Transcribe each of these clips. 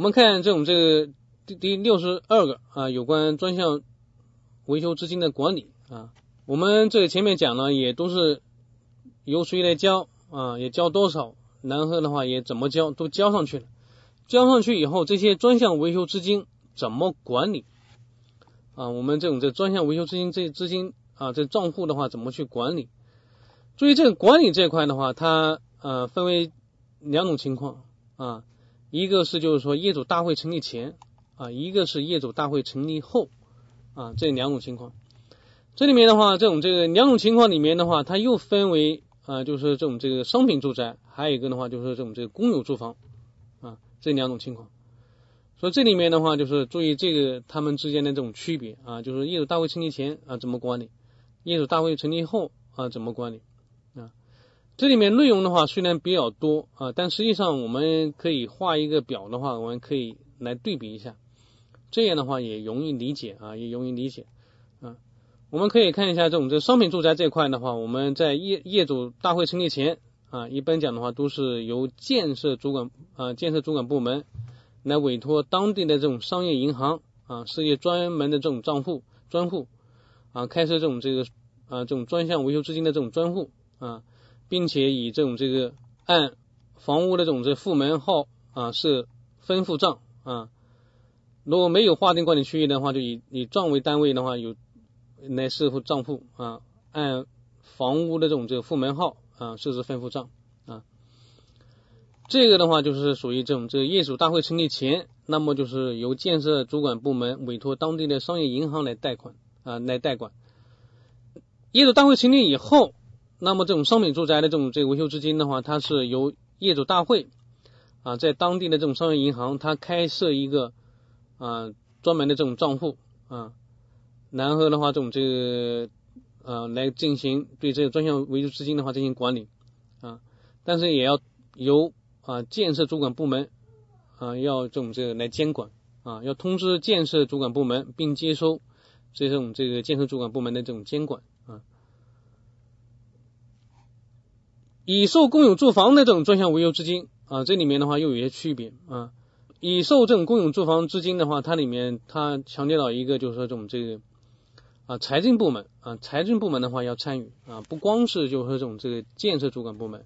我们看这种这个第第六十二个啊，有关专项维修资金的管理啊，我们这前面讲了，也都是由谁来交啊，也交多少，然后的话也怎么交，都交上去了。交上去以后，这些专项维修资金怎么管理啊？我们这种这专项维修资金这资金啊，这账户的话怎么去管理？注意这个管理这块的话，它呃分为两种情况啊，一个是就是说业主大会成立前啊，一个是业主大会成立后啊，这两种情况。这里面的话，这种这个两种情况里面的话，它又分为啊，就是这种这个商品住宅，还有一个的话就是这种这个公有住房啊。这两种情况，所以这里面的话就是注意这个他们之间的这种区别啊，就是业主大会成立前啊怎么管理，业主大会成立后啊怎么管理？这里面内容的话虽然比较多啊，但实际上我们可以画一个表的话，我们可以来对比一下，这样的话也容易理解啊，也容易理解啊。我们可以看一下这种这商品住宅这块的话，我们在业业主大会成立前。啊，一般讲的话，都是由建设主管啊，建设主管部门来委托当地的这种商业银行啊，设立专门的这种账户专户啊，开设这种这个啊这种专项维修资金的这种专户啊，并且以这种这个按房屋的这种这户门号啊设分付账啊，如果没有划定管理区域的话，就以以账为单位的话，有来设付账户啊，按房屋的这种这个户门号。啊，设置分付账啊，这个的话就是属于这种这个业主大会成立前，那么就是由建设主管部门委托当地的商业银行来贷款啊，来代管。业主大会成立以后，那么这种商品住宅的这种这个维修资金的话，它是由业主大会啊，在当地的这种商业银行，它开设一个啊专门的这种账户啊，然后的话这种这个。啊，来进行对这个专项维修资金的话进行管理啊，但是也要由啊建设主管部门啊要这种这个来监管啊，要通知建设主管部门，并接收这种这个建设主管部门的这种监管啊。已售公有住房的这种专项维修资金啊，这里面的话又有一些区别啊。已售这种公有住房资金的话，它里面它强调到一个就是说这种这个。啊，财政部门啊，财政部门的话要参与啊，不光是就是说这种这个建设主管部门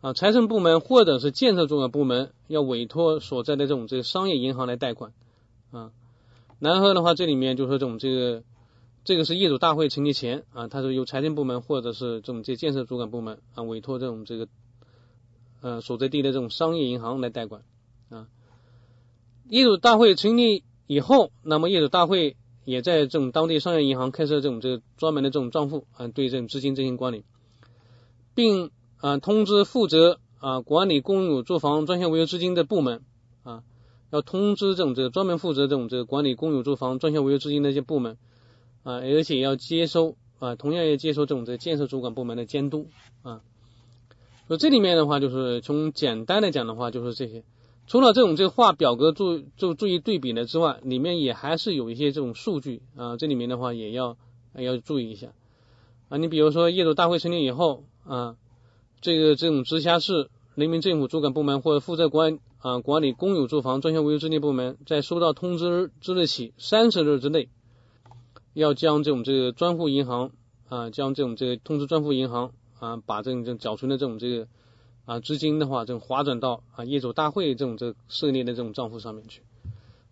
啊，财政部门或者是建设主管部门要委托所在的这种这个商业银行来贷款啊。然后的话，这里面就是说这种这个这个是业主大会成立前啊，它是由财政部门或者是这种这建设主管部门啊委托这种这个呃所在地的这种商业银行来代管啊。业主大会成立以后，那么业主大会。也在这种当地商业银行开设这种这个专门的这种账户啊，对这种资金进行管理，并啊通知负责啊管理公有住房专项维修资金的部门啊，要通知这种这个专门负责这种这个管理公有住房专项维修资金的一些部门啊，而且要接收啊，同样要接收这种这个建设主管部门的监督啊。所以这里面的话，就是从简单的讲的话，就是这些。除了这种这个画表格注注注意对比的之外，里面也还是有一些这种数据啊，这里面的话也要要注意一下啊。你比如说业主大会成立以后啊，这个这种直辖市人民政府主管部门或者负责管啊管理公有住房专项维修资金部门，在收到通知之日起三十日之内，要将这种这个专户银行啊，将这种这个通知专户银行啊，把这种这缴存的这种这个。啊，资金的话，这种划转到啊业主大会这种这设立的这种账户上面去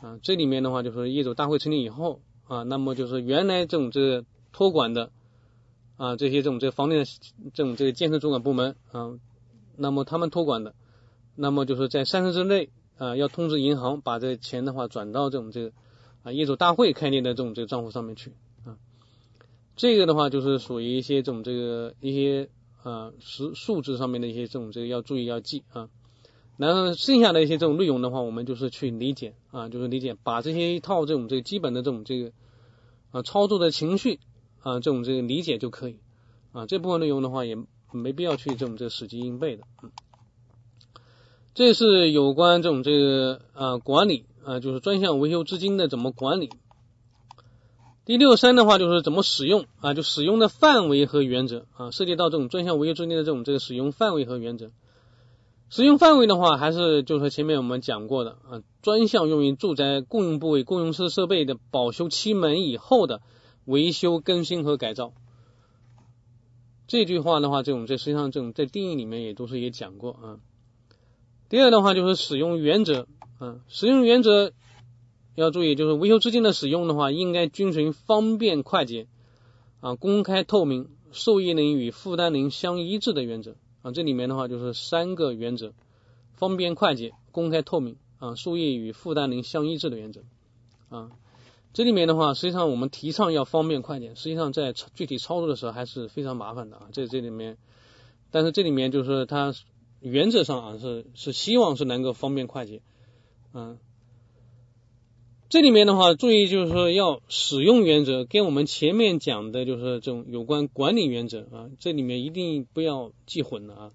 啊。这里面的话，就是业主大会成立以后啊，那么就是原来这种这个托管的啊这些这种这房地产这种这个建设主管部门啊，那么他们托管的，那么就是在三十日内啊要通知银行把这钱的话转到这种这个啊业主大会开立的这种这个账户上面去啊。这个的话就是属于一些这种这个一些。啊，实数字上面的一些这种这个要注意要记啊，然后剩下的一些这种内容的话，我们就是去理解啊，就是理解，把这些一套这种这个基本的这种这个啊操作的情绪啊这种这个理解就可以啊，这部分内容的话也没必要去这种这个死记硬背的，嗯，这是有关这种这个啊管理啊，就是专项维修资金的怎么管理。第六三的话就是怎么使用啊，就使用的范围和原则啊，涉及到这种专项维修资金的这种这个使用范围和原则。使用范围的话，还是就是前面我们讲过的啊，专项用于住宅共用部位、共用设设备的保修期满以后的维修、更新和改造。这句话的话，这种在实际上这种在定义里面也都是也讲过啊。第二的话就是使用原则啊，使用原则要注意，就是维修资金的使用的话，应该遵循方便快捷啊、公开透明、受益人与负担人相一致的原则。啊，这里面的话就是三个原则：方便快捷、公开透明啊、受益与负担人相一致的原则啊。这里面的话，实际上我们提倡要方便快捷，实际上在具体操作的时候还是非常麻烦的啊。这这里面，但是这里面就是它原则上啊是是希望是能够方便快捷，嗯。这里面的话，注意就是说要使用原则，跟我们前面讲的就是这种有关管理原则啊，这里面一定不要记混了啊。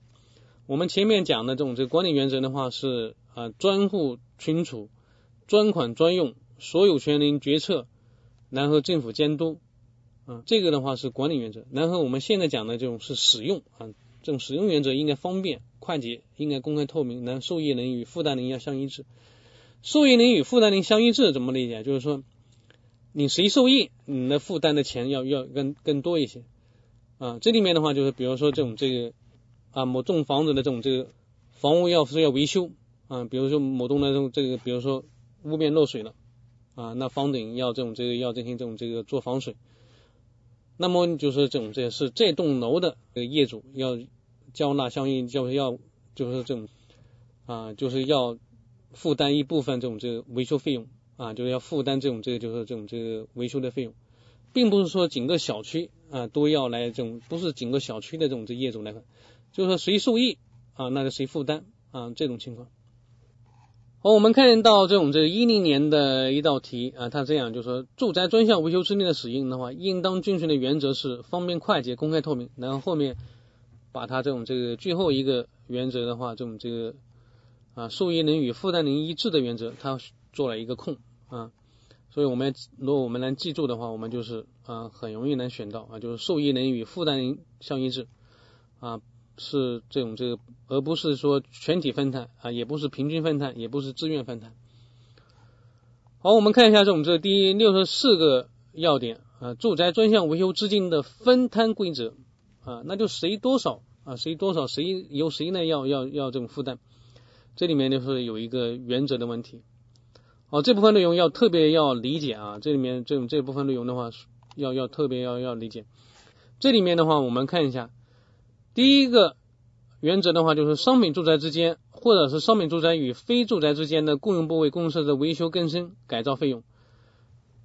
我们前面讲的这种这个管理原则的话是啊专户存储、专款专用、所有权人决策，然后政府监督啊，这个的话是管理原则。然后我们现在讲的这种是使用啊，这种使用原则应该方便快捷，应该公开透明，然后受益人与负担人要相一致。受益人与负担人相一致，怎么理解？就是说，你谁受益，你的负担的钱要要更更多一些啊。这里面的话，就是比如说这种这个啊，某栋房子的这种这个房屋要是要维修啊，比如说某栋的这种这个，比如说屋面漏水了啊，那房顶要这种这个要进行这种这个做防水，那么就是这种这是这栋楼的这个业主要交纳相应就是要就是这种啊，就是要。负担一部分这种这个维修费用啊，就是要负担这种这个就是这种这个维修的费用，并不是说整个小区啊都要来这种，不是整个小区的这种这业主来分，就是说谁受益啊，那就谁负担啊这种情况。好，我们看到这种这个一零年的一道题啊，它这样就是说，住宅专项维修资金的使用的话，应当遵循的原则是方便快捷、公开透明。然后后面把它这种这个最后一个原则的话，这种这个。啊，受益人与负担人一致的原则，他做了一个空啊，所以我们如果我们能记住的话，我们就是啊很容易能选到啊，就是受益人与负担人相一致啊，是这种这个，而不是说全体分摊啊，也不是平均分摊，也不是自愿分摊。好，我们看一下这种这第六十四个要点啊，住宅专项维修资金的分摊规则啊，那就谁多少啊，谁多少谁由谁呢要要要这种负担。这里面就是有一个原则的问题，好，这部分内容要特别要理解啊，这里面这种这部分内容的话，要要特别要要理解。这里面的话，我们看一下，第一个原则的话，就是商品住宅之间，或者是商品住宅与非住宅之间的共用部位、共设施的维修、更新、改造费用，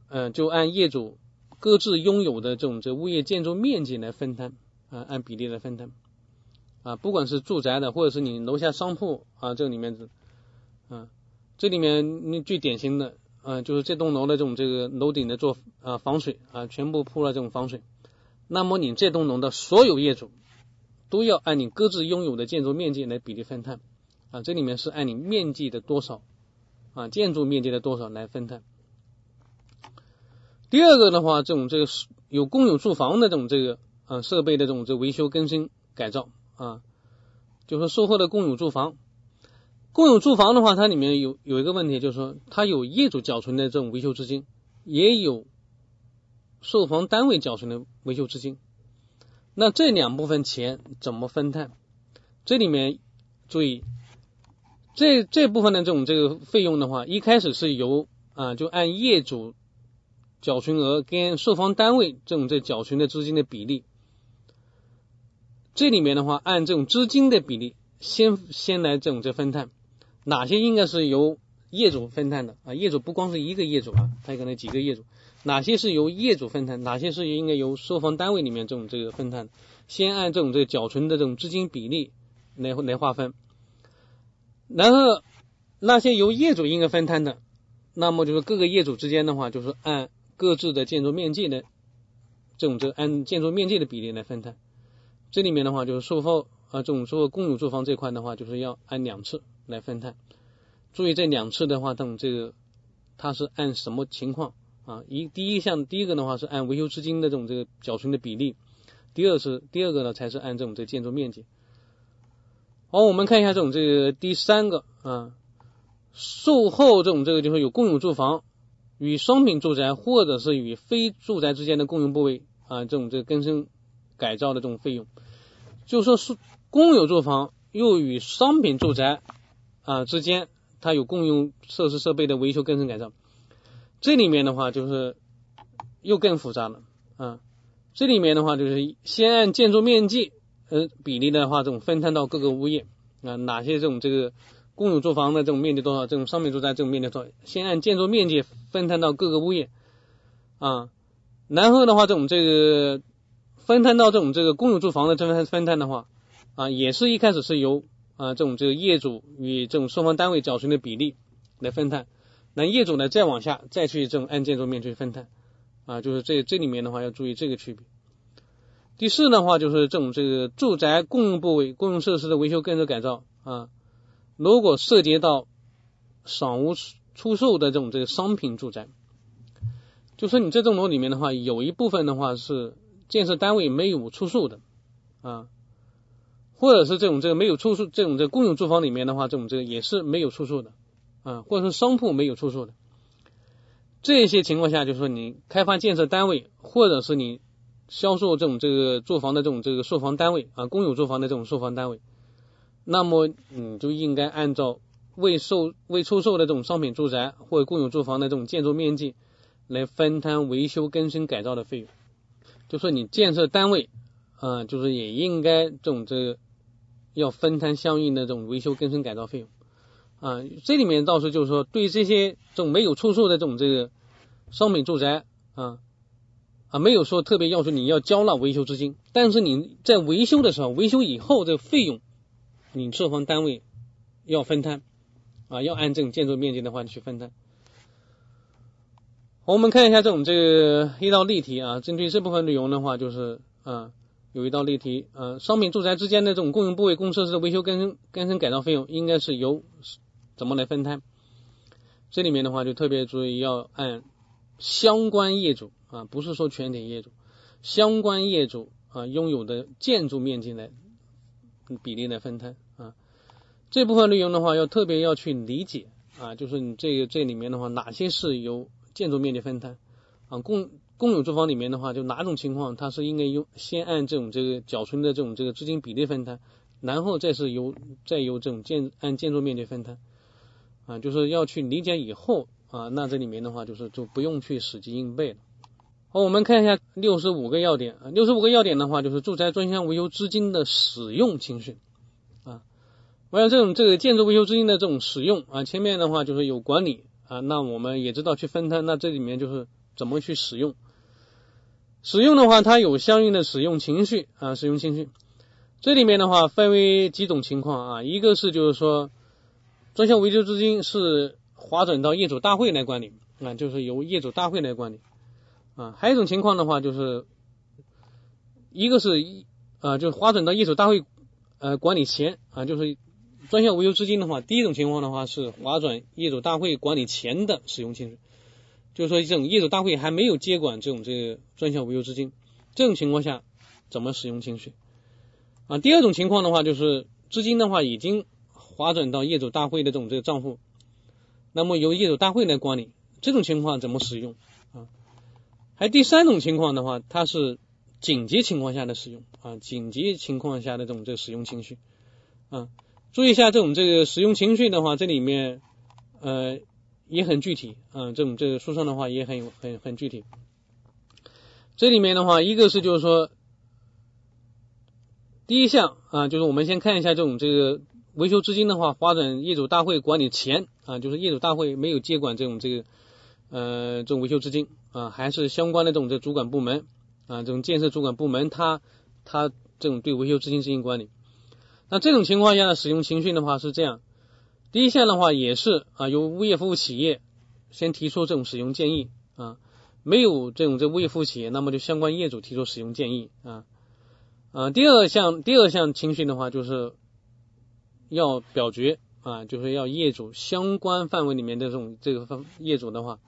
嗯，就按业主各自拥有的这种这物业建筑面积来分摊啊，按比例来分摊。啊，不管是住宅的，或者是你楼下商铺啊，这里面的，啊，这里面你最典型的啊，就是这栋楼的这种这个楼顶的做啊防水啊，全部铺了这种防水，那么你这栋楼的所有业主都要按你各自拥有的建筑面积来比例分摊啊，这里面是按你面积的多少啊，建筑面积的多少来分摊。第二个的话，这种这个有公有住房的这种这个啊设备的这种这维修更新改造。啊，就是说售后的共有住房，共有住房的话，它里面有有一个问题，就是说它有业主缴存的这种维修资金，也有售房单位缴存的维修资金。那这两部分钱怎么分摊？这里面注意，这这部分的这种这个费用的话，一开始是由啊，就按业主缴存额跟售房单位这种这缴存的资金的比例。这里面的话，按这种资金的比例，先先来这种这分摊，哪些应该是由业主分摊的啊？业主不光是一个业主啊，他可能几个业主，哪些是由业主分摊，哪些是应该由售房单位里面这种这个分摊？先按这种这缴存的这种资金比例来来划分，然后那些由业主应该分摊的，那么就是各个业主之间的话，就是按各自的建筑面积的这种这按建筑面积的比例来分摊。这里面的话就是售后啊，这种售后共有住房这块的话，就是要按两次来分摊。注意这两次的话，等这个它是按什么情况啊？一第一项，第一个的话是按维修资金的这种这个缴存的比例，第二是第二个呢才是按这种这建筑面积。好，我们看一下这种这个第三个啊，售后这种这个就是有共有住房与商品住宅或者是与非住宅之间的共用部位啊，这种这个更新改造的这种费用，就说是公有住房又与商品住宅啊之间，它有共用设施设备的维修更新改造，这里面的话就是又更复杂了啊，这里面的话就是先按建筑面积。呃，比例的话，这种分摊到各个物业啊，哪些这种这个公有住房的这种面积多少，这种商品住宅这种面积多少，先按建筑面积分摊到各个物业啊，然后的话，这种这个分摊到这种这个公有住房的这分分摊的话啊，也是一开始是由啊这种这个业主与这种售房单位缴存的比例来分摊，那业主呢再往下再去这种按建筑面积分摊。啊，就是这这里面的话要注意这个区别。第四的话就是这种这个住宅共用部位、公用设施的维修更新改造。啊，如果涉及到赏屋出售的这种这个商品住宅，就说你这栋楼里面的话，有一部分的话是建设单位没有出售的啊，或者是这种这个没有出售这种这个公有住房里面的话，这种这个也是没有出售的啊，或者是商铺没有出售的，这些情况下，就是说你开发建设单位或者是你。销售这种这个住房的这种这个售房单位啊，公有住房的这种售房单位，那么你就应该按照未售未出售的这种商品住宅或者公有住房的这种建筑面积来分摊维修更新改造的费用。就说你建设单位啊，就是也应该这种这个要分摊相应的这种维修更新改造费用啊。这里面倒是就是说对这些这种没有出售的这种这个商品住宅啊。啊，没有说特别要求你要交纳维修资金，但是你在维修的时候，维修以后这个费用，你售房单位要分摊啊，要按这种建筑面积的话去分摊。我们看一下这种这个一道例题啊，针对这部分内容的话，就是啊，有一道例题啊，商品住宅之间的这种共用部位、公设施的维修更新、更新改造费用，应该是由怎么来分摊？这里面的话就特别注意要按相关业主。啊，不是说全体业主，相关业主啊拥有的建筑面积来比例来分摊啊。这部分内容的话，要特别要去理解啊，就是你这个这里面的话，哪些是由建筑面积分摊啊？共共有住房里面的话，就哪种情况它是应该用先按这种这个缴存的这种这个资金比例分摊，然后再是由再由这种建按建筑面积分摊啊，就是要去理解以后啊，那这里面的话就是就不用去死记硬背了。好，我们看一下六十五个要点啊。六十五个要点的话，就是住宅专项维修资金的使用情绪啊。我想这种这个建筑维修资金的这种使用啊，前面的话就是有管理啊，那我们也知道去分摊，那这里面就是怎么去使用。使用的话，它有相应的使用情绪啊，使用情绪。这里面的话分为几种情况啊，一个是就是说专项维修资金是划转到业主大会来管理啊，就是由业主大会来管理。啊，还有一种情况的话，就是一个是一啊，就是划转到业主大会呃管理前啊，就是专项维修资金的话，第一种情况的话是划转业主大会管理前的使用情绪，就是说这种业主大会还没有接管这种这个专项维修资金，这种情况下怎么使用情绪啊？第二种情况的话，就是资金的话已经划转到业主大会的这种这个账户，那么由业主大会来管理，这种情况怎么使用啊？还第三种情况的话，它是紧急情况下的使用啊，紧急情况下的这种这个使用情绪啊，注意一下这种这个使用情绪的话，这里面呃也很具体啊，这种这个书上的话也很很很具体。这里面的话，一个是就是说第一项啊，就是我们先看一下这种这个维修资金的话，划转业主大会管理前啊，就是业主大会没有接管这种这个。呃，这种维修资金啊，还是相关的这种这主管部门啊，这种建设主管部门，他他这种对维修资金进行管理。那这种情况下呢，使用情绪的话是这样：第一项的话也是啊，由物业服务企业先提出这种使用建议啊，没有这种这物业服务企业，那么就相关业主提出使用建议啊啊。第二项第二项情绪的话，就是要表决啊，就是要业主相关范围里面的这种这个方业主的话。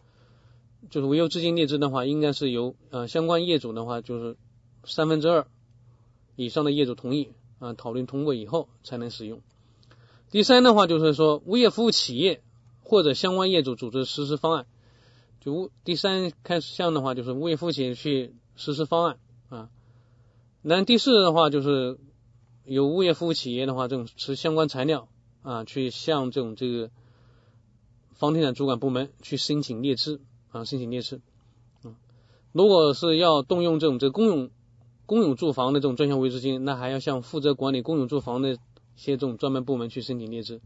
就是维修资金列支的话，应该是由呃相关业主的话，就是三分之二以上的业主同意啊讨论通过以后才能使用。第三的话就是说，物业服务企业或者相关业主组织实施方案。就物第三开始项的话就是物业服务企业去实施方案啊。那第四的话就是有物业服务企业的话，这种持相关材料啊，去向这种这个房地产主管部门去申请列支啊，申请列支嗯。如果是要动用这种这个公用公有住房的这种专项维修资金，那还要向负责管理公有住房的些这种专门部门去申请列支。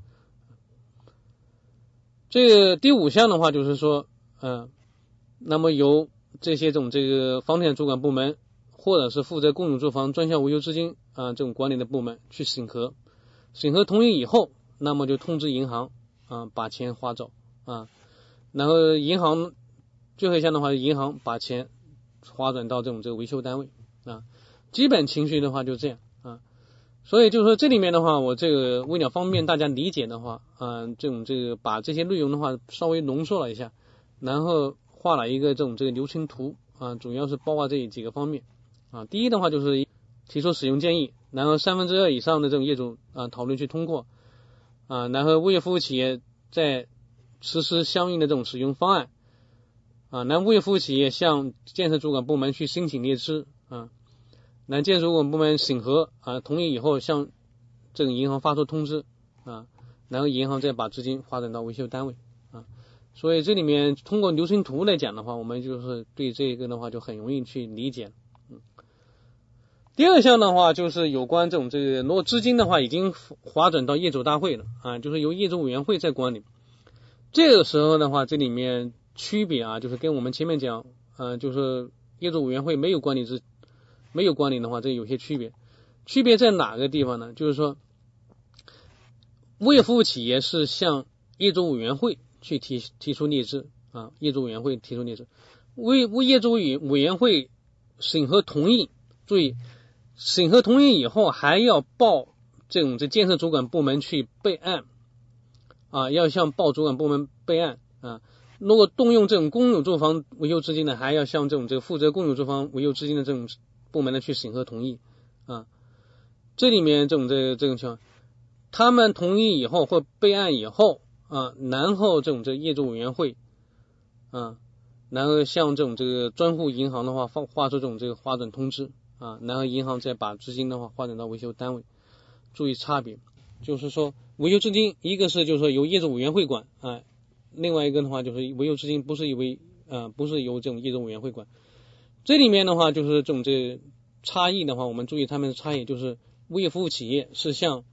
这个第五项的话就是说，嗯，那么由这些种这个房地产主管部门。或者是负责公有住房专项维修资金啊这种管理的部门去审核，审核同意以后，那么就通知银行啊把钱划走啊，然后银行最后一项的话，银行把钱划转到这种这个维修单位啊，基本情绪的话就这样啊，所以就是说这里面的话，我这个为了方便大家理解的话，嗯，这种这个把这些内容的话稍微浓缩了一下，然后画了一个这种这个流程图啊，主要是包括这几个方面。啊，第一的话就是提出使用建议，然后三分之二以上的这种业主啊讨论去通过啊，然后物业服务企业在实施相应的这种使用方案啊，然后物业服务企业向建设主管部门去申请列支啊，然后建设主管部门审核啊同意以后向这个银行发出通知啊，然后银行再把资金划转到维修单位啊，所以这里面通过流程图来讲的话，我们就是对这个的话就很容易去理解。嗯第二项的话就是有关这种这个，如果资金的话已经划转到业主大会了啊，就是由业主委员会在管理。这个时候的话，这里面区别啊，就是跟我们前面讲，嗯，就是业主委员会没有管理之没有关联的话，这有些区别。区别在哪个地方呢？就是说，物业服务企业是向业主委员会去提提出列支啊，业主委员会提出列支，为物业主委委员会审核同意，注意。审核同意以后，还要报这种这建设主管部门去备案啊，要向报主管部门备案啊。如果动用这种公有住房维修资金呢，还要向这种这个负责公有住房维修资金的这种部门的去审核同意啊。这里面这种这这种情况，他们同意以后或备案以后啊，然后这种这业主委员会啊，然后向这种这个专户银行的话发发出这种这个划转通知。啊，然后银行再把资金的话划转到维修单位，注意差别，就是说维修资金一个是就是说由业主委员会管啊，另外一个的话就是维修资金不是由为啊不是由这种业主委员会管，这里面的话就是这种这差异的话，我们注意他们的差异，就是物业服务企业是向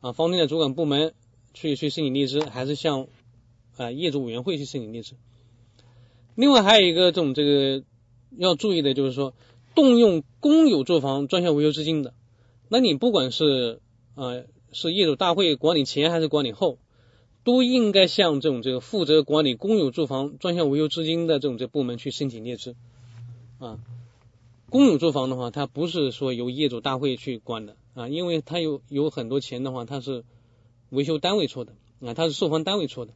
啊房地产主管部门去去申请列支，还是向啊业主委员会去申请列支？另外还有一个这种这个要注意的就是说。动用公有住房专项维修资金的，那你不管是啊是业主大会管理前还是管理后，都应该向这种这个负责管理公有住房专项维修资金的这种这部门去申请列支啊。公有住房的话，它不是说由业主大会去管的啊，因为它有有很多钱的话，它是维修单位出的啊，它是售房单位出的，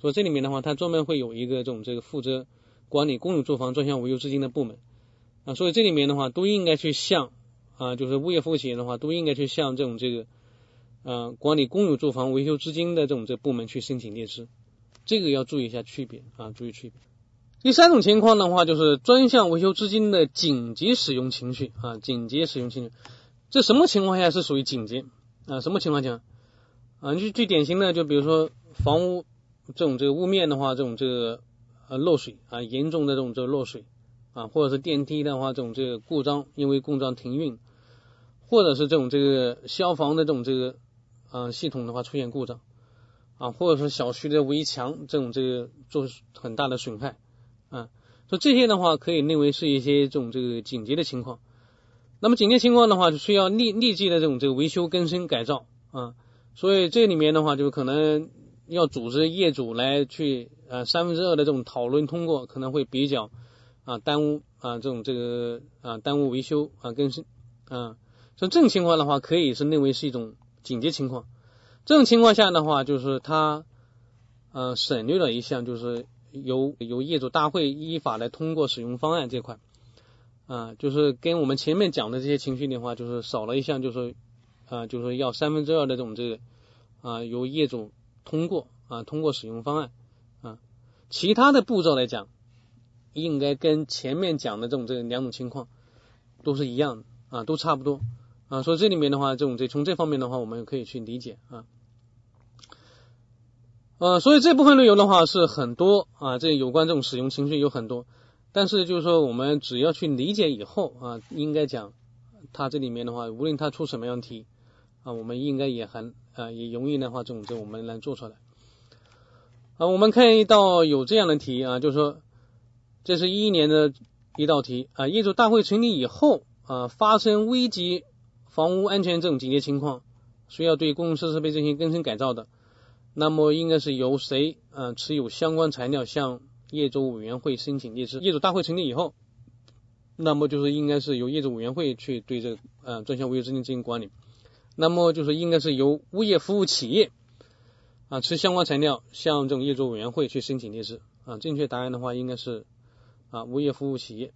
所以这里面的话，它专门会有一个这种这个负责管理公有住房专项维修资金的部门。啊，所以这里面的话都应该去向啊，就是物业服务企业的话都应该去向这种这个呃管理公有住房维修资金的这种这部门去申请列支，这个要注意一下区别啊，注意区别。第三种情况的话就是专项维修资金的紧急使用情绪啊，紧急使用程序，这什么情况下是属于紧急啊？什么情况下啊？就最典型的就比如说房屋这种这个屋面的话，这种这个呃漏水啊，严重的这种这个漏水。啊，或者是电梯的话，这种这个故障，因为故障停运，或者是这种这个消防的这种这个啊系统的话出现故障啊，或者是小区的围墙这种这个做很大的损害啊，所以这些的话可以认为是一些这种这个紧急的情况。那么紧急情况的话，就需要立立即的这种这个维修更新改造啊，所以这里面的话就可能要组织业主来去呃三分之二的这种讨论通过，可能会比较。啊，耽误啊，这种这个啊，耽误维修啊，更新啊，像这种情况的话，可以是认为是一种紧急情况。这种情况下的话，就是他呃省略了一项，就是由由业主大会依法来通过使用方案这块。啊，就是跟我们前面讲的这些情绪的话，就是少了一项，就是啊，就是要三分之二的这种这个啊由业主通过啊通过使用方案啊，其他的步骤来讲，应该跟前面讲的这种这两种情况都是一样的啊，都差不多。啊，所以这里面的话，这种这从这方面的话，我们可以去理解啊。呃，所以这部分内容的话是很多啊，这有关这种使用情绪有很多，但是就是说我们只要去理解以后啊，应该讲它这里面的话，无论它出什么样题啊，我们应该也很啊也容易的话，这种这我们来做出来啊。我们看一道有这样的题啊，就是说这是一一年的一道题啊，业主大会成立以后啊，发生危及房屋安全这种紧急情况，需要对公共设施被进行更新改造的。那么应该是由谁嗯持有相关材料向业主委员会申请列支？业主大会成立以后，那么就是应该是由业主委员会去对这呃专项物业资金进行管理。那么就是应该是由物业服务企业啊持相关材料向这种业主委员会去申请列支啊。正确答案的话应该是啊物业服务企业。